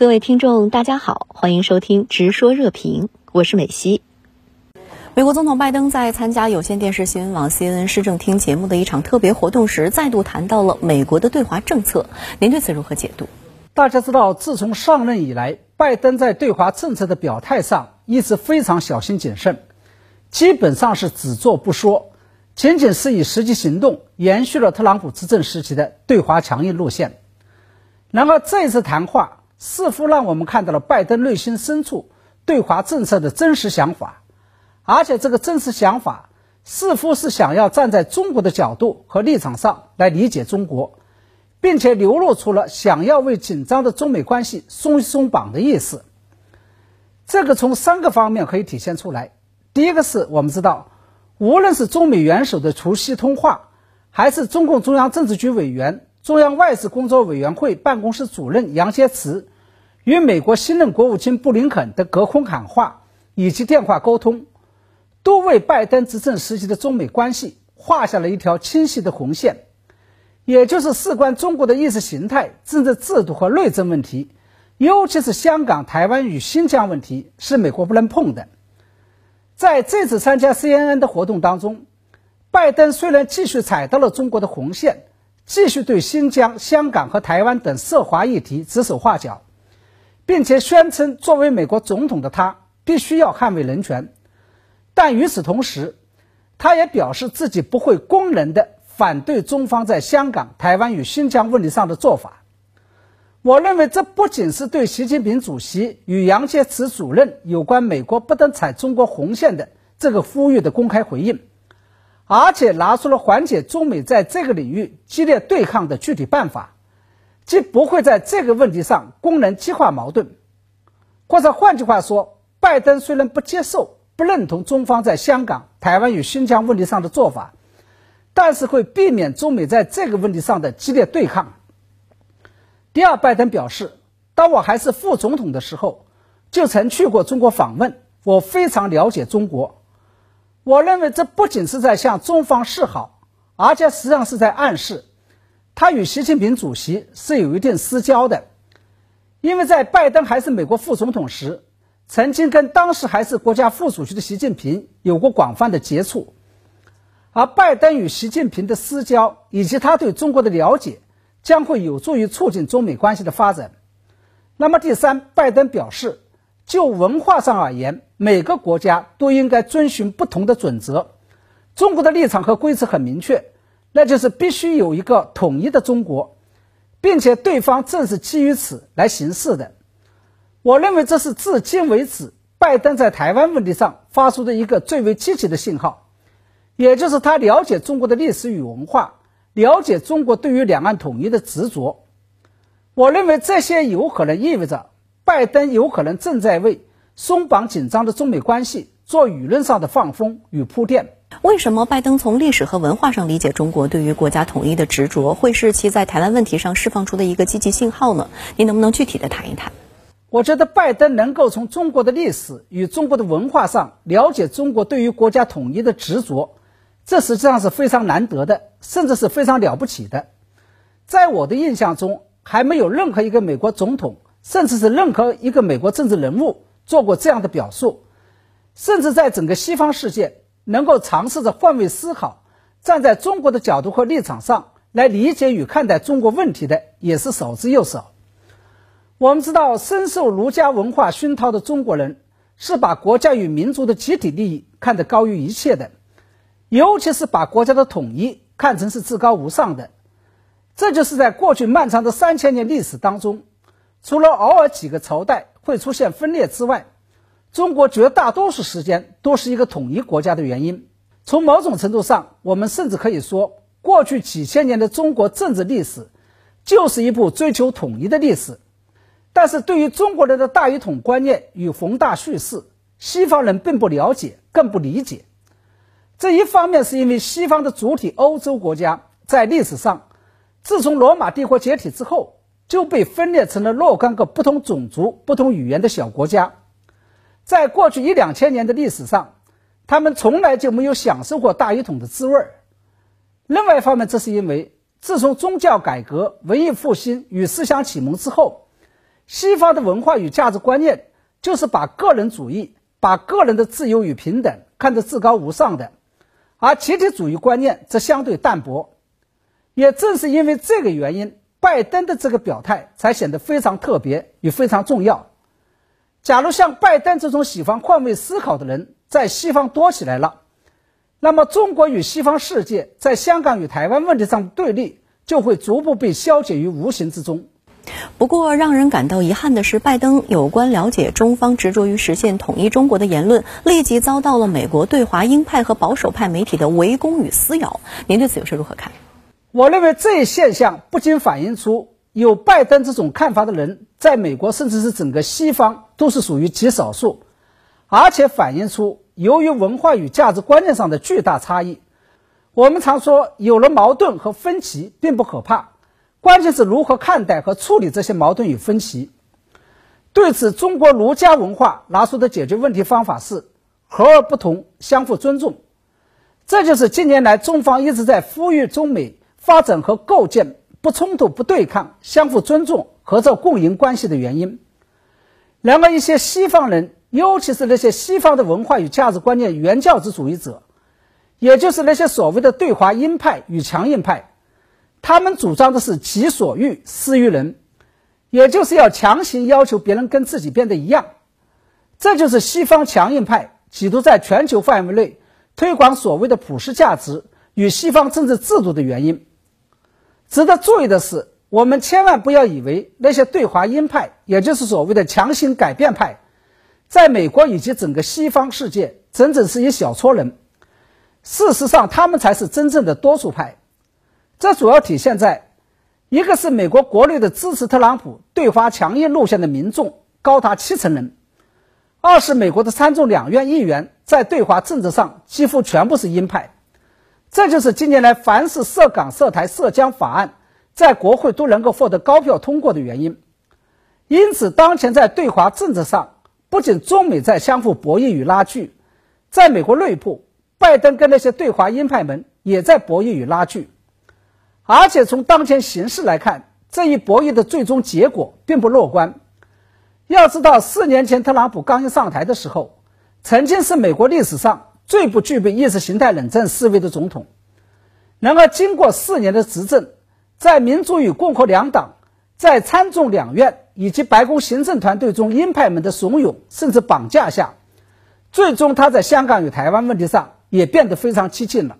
各位听众，大家好，欢迎收听《直说热评》，我是美西。美国总统拜登在参加有线电视新闻网 CNN 市政厅节目的一场特别活动时，再度谈到了美国的对华政策。您对此如何解读？大家知道，自从上任以来，拜登在对华政策的表态上一直非常小心谨慎，基本上是只做不说，仅仅是以实际行动延续了特朗普执政时期的对华强硬路线。然而，这次谈话。似乎让我们看到了拜登内心深处对华政策的真实想法，而且这个真实想法似乎是想要站在中国的角度和立场上来理解中国，并且流露出了想要为紧张的中美关系松一松绑的意思。这个从三个方面可以体现出来。第一个是我们知道，无论是中美元首的除夕通话，还是中共中央政治局委员。中央外事工作委员会办公室主任杨洁篪与美国新任国务卿布林肯的隔空喊话以及电话沟通，都为拜登执政时期的中美关系画下了一条清晰的红线，也就是事关中国的意识形态、政治制度和内政问题，尤其是香港、台湾与新疆问题，是美国不能碰的。在这次参加 CNN 的活动当中，拜登虽然继续踩到了中国的红线。继续对新疆、香港和台湾等涉华议题指手画脚，并且宣称作为美国总统的他必须要捍卫人权。但与此同时，他也表示自己不会公然的反对中方在香港、台湾与新疆问题上的做法。我认为这不仅是对习近平主席与杨洁篪主任有关美国不得踩中国红线的这个呼吁的公开回应。而且拿出了缓解中美在这个领域激烈对抗的具体办法，即不会在这个问题上公然激化矛盾，或者换句话说，拜登虽然不接受、不认同中方在香港、台湾与新疆问题上的做法，但是会避免中美在这个问题上的激烈对抗。第二，拜登表示，当我还是副总统的时候，就曾去过中国访问，我非常了解中国。我认为这不仅是在向中方示好，而且实际上是在暗示，他与习近平主席是有一定私交的，因为在拜登还是美国副总统时，曾经跟当时还是国家副主席的习近平有过广泛的接触，而拜登与习近平的私交以及他对中国的了解，将会有助于促进中美关系的发展。那么第三，拜登表示。就文化上而言，每个国家都应该遵循不同的准则。中国的立场和规则很明确，那就是必须有一个统一的中国，并且对方正是基于此来行事的。我认为这是至今为止拜登在台湾问题上发出的一个最为积极的信号，也就是他了解中国的历史与文化，了解中国对于两岸统一的执着。我认为这些有可能意味着。拜登有可能正在为松绑紧张的中美关系做舆论上的放风与铺垫。为什么拜登从历史和文化上理解中国对于国家统一的执着，会是其在台湾问题上释放出的一个积极信号呢？您能不能具体的谈一谈？我觉得拜登能够从中国的历史与中国的文化上了解中国对于国家统一的执着，这实际上是非常难得的，甚至是非常了不起的。在我的印象中，还没有任何一个美国总统。甚至是任何一个美国政治人物做过这样的表述，甚至在整个西方世界能够尝试着换位思考，站在中国的角度和立场上来理解与看待中国问题的，也是少之又少。我们知道，深受儒家文化熏陶的中国人是把国家与民族的集体利益看得高于一切的，尤其是把国家的统一看成是至高无上的。这就是在过去漫长的三千年历史当中。除了偶尔几个朝代会出现分裂之外，中国绝大多数时间都是一个统一国家的原因。从某种程度上，我们甚至可以说，过去几千年的中国政治历史就是一部追求统一的历史。但是对于中国人的大一统观念与宏大叙事，西方人并不了解，更不理解。这一方面是因为西方的主体欧洲国家在历史上，自从罗马帝国解体之后。就被分裂成了若干个不同种族、不同语言的小国家，在过去一两千年的历史上，他们从来就没有享受过大一统的滋味儿。另外一方面，这是因为自从宗教改革、文艺复兴与思想启蒙之后，西方的文化与价值观念就是把个人主义、把个人的自由与平等看得至高无上的，而集体主义观念则相对淡薄。也正是因为这个原因，拜登的这个表态才显得非常特别与非常重要。假如像拜登这种喜欢换位思考的人在西方多起来了，那么中国与西方世界在香港与台湾问题上的对立就会逐步被消解于无形之中。不过，让人感到遗憾的是，拜登有关了解中方执着于实现统一中国的言论，立即遭到了美国对华鹰派和保守派媒体的围攻与撕咬。您对此又是如何看？我认为这一现象不仅反映出有拜登这种看法的人在美国，甚至是整个西方都是属于极少数，而且反映出由于文化与价值观念上的巨大差异。我们常说，有了矛盾和分歧并不可怕。关键是如何看待和处理这些矛盾与分歧。对此，中国儒家文化拿出的解决问题方法是和而不同，相互尊重。这就是近年来中方一直在呼吁中美发展和构建不冲突、不对抗、相互尊重、合作共赢关系的原因。然而，一些西方人，尤其是那些西方的文化与价值观念原教旨主义者，也就是那些所谓的对华鹰派与强硬派。他们主张的是“己所欲，施于人”，也就是要强行要求别人跟自己变得一样。这就是西方强硬派企图在全球范围内推广所谓的普世价值与西方政治制度的原因。值得注意的是，我们千万不要以为那些对华鹰派，也就是所谓的强行改变派，在美国以及整个西方世界整整是一小撮人。事实上，他们才是真正的多数派。这主要体现在，一个是美国国内的支持特朗普对华强硬路线的民众高达七成人；二是美国的参众两院议员在对华政治上几乎全部是鹰派。这就是近年来凡是涉港、涉台、涉疆法案在国会都能够获得高票通过的原因。因此，当前在对华政策上，不仅中美在相互博弈与拉锯，在美国内部，拜登跟那些对华鹰派们也在博弈与拉锯。而且从当前形势来看，这一博弈的最终结果并不乐观。要知道，四年前特朗普刚一上台的时候，曾经是美国历史上最不具备意识形态冷战思维的总统。然而，经过四年的执政，在民主与共和两党、在参众两院以及白宫行政团队中鹰派们的怂恿甚至绑架下，最终他在香港与台湾问题上也变得非常激进了。